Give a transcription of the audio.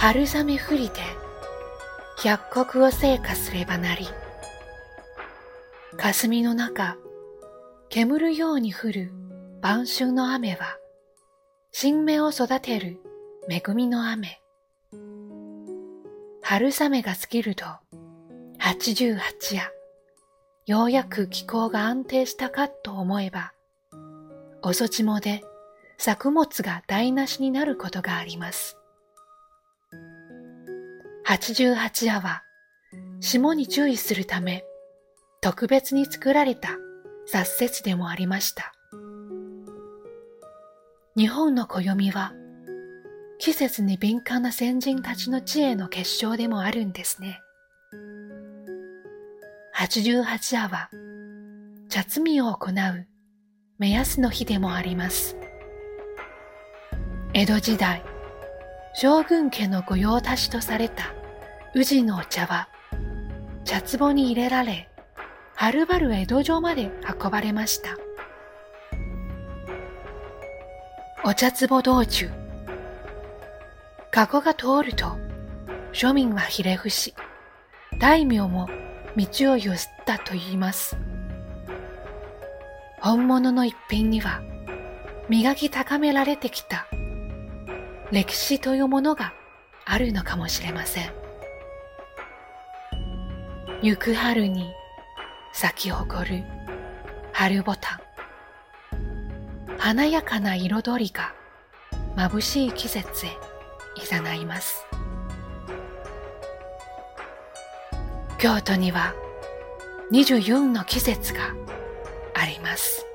春雨降りて百国を成果すればなり霞の中煙るように降る晩春の雨は新芽を育てる恵みの雨春雨が過ぎると八十八夜ようやく気候が安定したかと思えば遅ちもで作物が台無しになることがあります。八十八夜は霜に注意するため特別に作られた雑節でもありました。日本の暦は季節に敏感な先人たちの知恵の結晶でもあるんですね。八十八夜は茶摘みを行う目安の日でもあります。江戸時代、将軍家の御用達とされた宇治のお茶は、茶壺に入れられ、はるばる江戸城まで運ばれました。お茶壺道中。カゴが通ると、庶民はひれ伏し、大名も道を譲ったと言います。本物の一品には、磨き高められてきた歴史というものがあるのかもしれません。ゆく春に咲き誇る春ボタン。華やかな彩りが眩しい季節へ誘います。京都には24の季節があります。